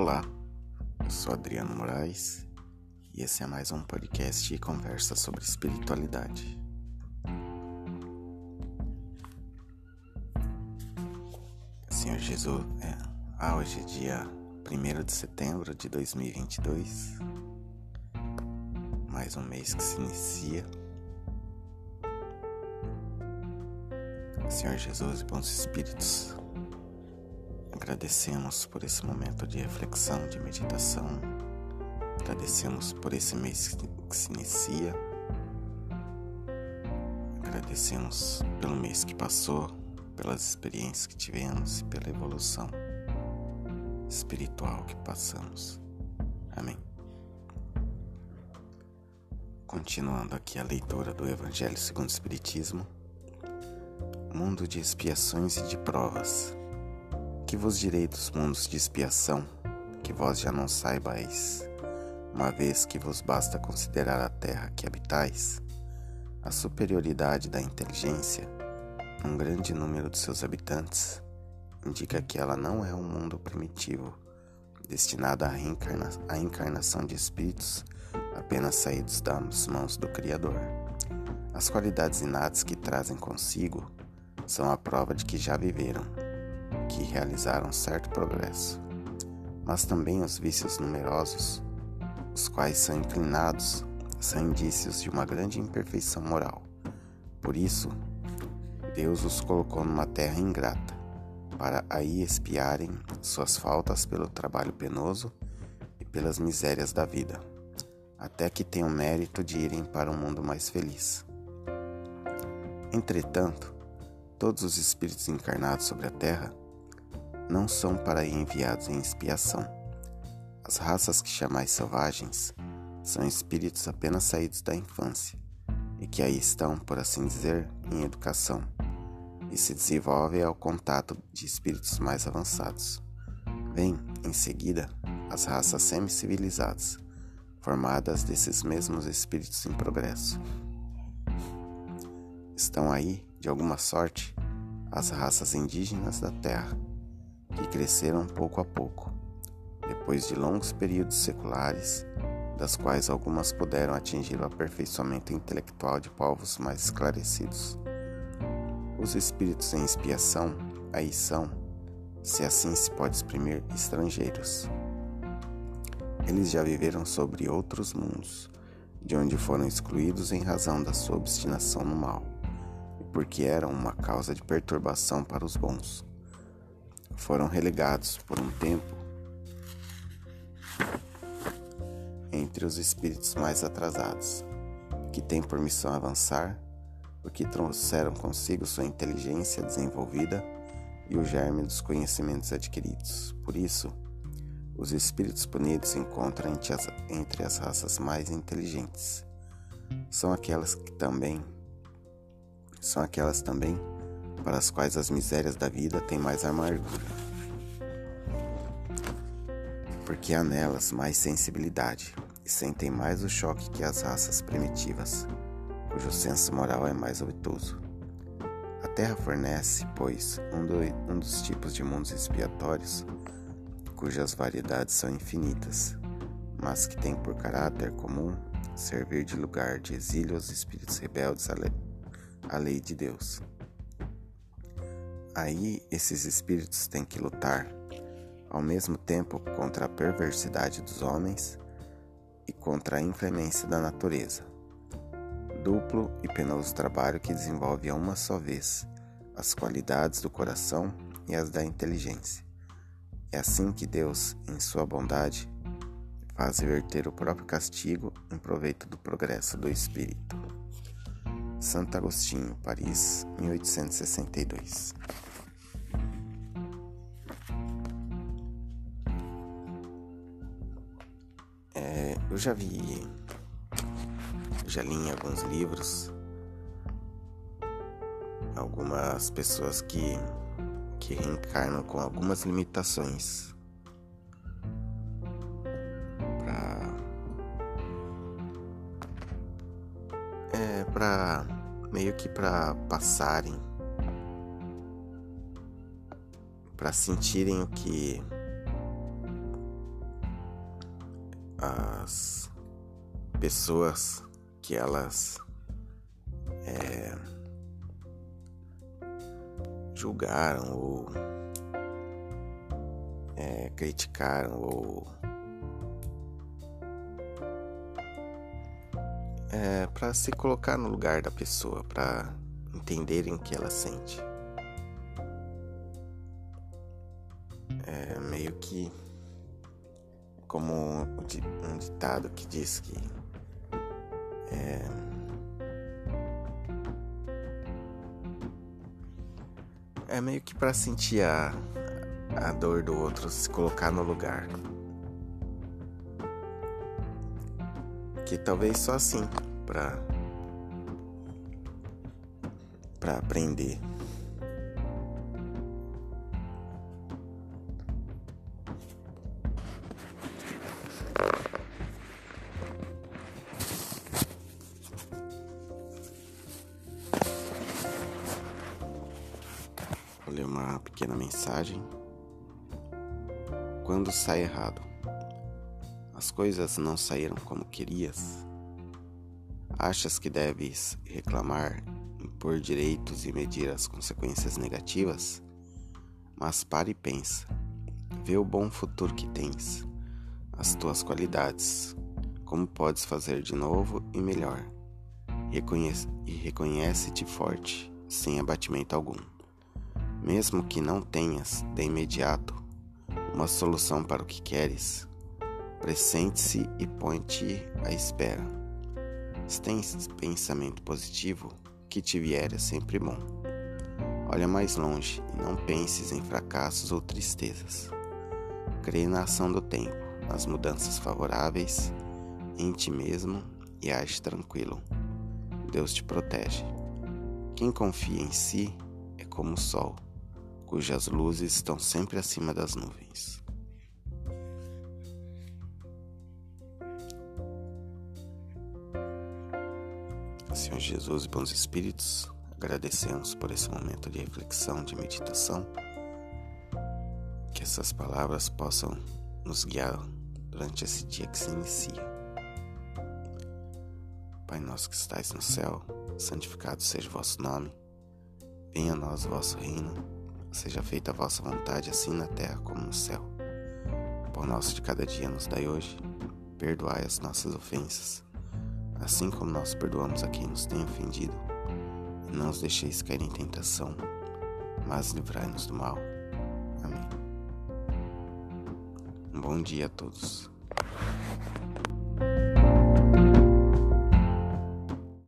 Olá, eu sou Adriano Moraes e esse é mais um podcast e conversa sobre espiritualidade. Senhor Jesus, é, ah, hoje é dia 1 de setembro de 2022, mais um mês que se inicia. Senhor Jesus e bons espíritos, agradecemos por esse momento de reflexão, de meditação, agradecemos por esse mês que se inicia, agradecemos pelo mês que passou, pelas experiências que tivemos e pela evolução espiritual que passamos. Amém. Continuando aqui a leitura do Evangelho segundo o Espiritismo mundo de expiações e de provas. Que vos direi dos mundos de expiação, que vós já não saibais, uma vez que vos basta considerar a terra que habitais, a superioridade da inteligência, um grande número de seus habitantes, indica que ela não é um mundo primitivo, destinado à, reencarna à encarnação de espíritos apenas saídos das mãos do Criador. As qualidades inatas que trazem consigo são a prova de que já viveram, que realizaram certo progresso. Mas também os vícios numerosos, os quais são inclinados, são indícios de uma grande imperfeição moral. Por isso, Deus os colocou numa terra ingrata, para aí espiarem suas faltas pelo trabalho penoso e pelas misérias da vida, até que tenham mérito de irem para um mundo mais feliz. Entretanto, Todos os espíritos encarnados sobre a terra não são para enviados em expiação. As raças que chamais selvagens são espíritos apenas saídos da infância e que aí estão, por assim dizer, em educação e se desenvolvem ao contato de espíritos mais avançados. Vêm, em seguida, as raças semi-civilizadas, formadas desses mesmos espíritos em progresso. Estão aí de alguma sorte, as raças indígenas da Terra, que cresceram pouco a pouco, depois de longos períodos seculares, das quais algumas puderam atingir o aperfeiçoamento intelectual de povos mais esclarecidos. Os espíritos em expiação aí são, se assim se pode exprimir, estrangeiros. Eles já viveram sobre outros mundos, de onde foram excluídos em razão da sua obstinação no mal porque eram uma causa de perturbação para os bons. Foram relegados por um tempo entre os espíritos mais atrasados, que têm por missão avançar, porque trouxeram consigo sua inteligência desenvolvida e o germe dos conhecimentos adquiridos. Por isso, os espíritos punidos se encontram entre as raças mais inteligentes. São aquelas que também são aquelas também para as quais as misérias da vida têm mais amargura. Porque há nelas mais sensibilidade e sentem mais o choque que as raças primitivas, cujo senso moral é mais obtuso. A Terra fornece, pois, um, do, um dos tipos de mundos expiatórios, cujas variedades são infinitas, mas que tem por caráter comum servir de lugar de exílio aos espíritos rebeldes a lei de Deus. Aí esses espíritos têm que lutar ao mesmo tempo contra a perversidade dos homens e contra a inclemência da natureza. Duplo e penoso trabalho que desenvolve a uma só vez as qualidades do coração e as da inteligência. É assim que Deus, em sua bondade, faz reverter o próprio castigo em proveito do progresso do espírito. Santo Agostinho, Paris, 1862. Eu já vi, já li em alguns livros. Algumas pessoas que, que reencarnam com algumas limitações. Para meio que para passarem para sentirem o que as pessoas que elas é, julgaram ou é, criticaram ou é, para se colocar no lugar da pessoa, para entenderem o que ela sente. É meio que como um ditado que diz que é, é meio que para sentir a, a dor do outro, se colocar no lugar. Que talvez só assim para para aprender. Uma pequena mensagem. Quando sai errado, as coisas não saíram como querias. Achas que deves reclamar, impor direitos e medir as consequências negativas? Mas pare e pensa. Vê o bom futuro que tens, as tuas qualidades, como podes fazer de novo e melhor. Reconhece, e reconhece-te forte, sem abatimento algum. Mesmo que não tenhas, de imediato, uma solução para o que queres, pressente-se e põe-te à espera. Se tens pensamento positivo, que te vier é sempre bom. Olha mais longe e não penses em fracassos ou tristezas. Crê na ação do tempo, nas mudanças favoráveis, em ti mesmo e age tranquilo. Deus te protege. Quem confia em si é como o sol cujas luzes estão sempre acima das nuvens. Senhor Jesus e bons espíritos, agradecemos por esse momento de reflexão, de meditação. Que essas palavras possam nos guiar durante esse dia que se inicia. Pai nosso que estais no céu, santificado seja o vosso nome. Venha a nós o vosso reino Seja feita a vossa vontade, assim na terra como no céu. O pão nosso de cada dia nos dai hoje. Perdoai as nossas ofensas, assim como nós perdoamos a quem nos tem ofendido. E não os deixeis cair em tentação, mas livrai-nos do mal. Amém. Um bom dia a todos.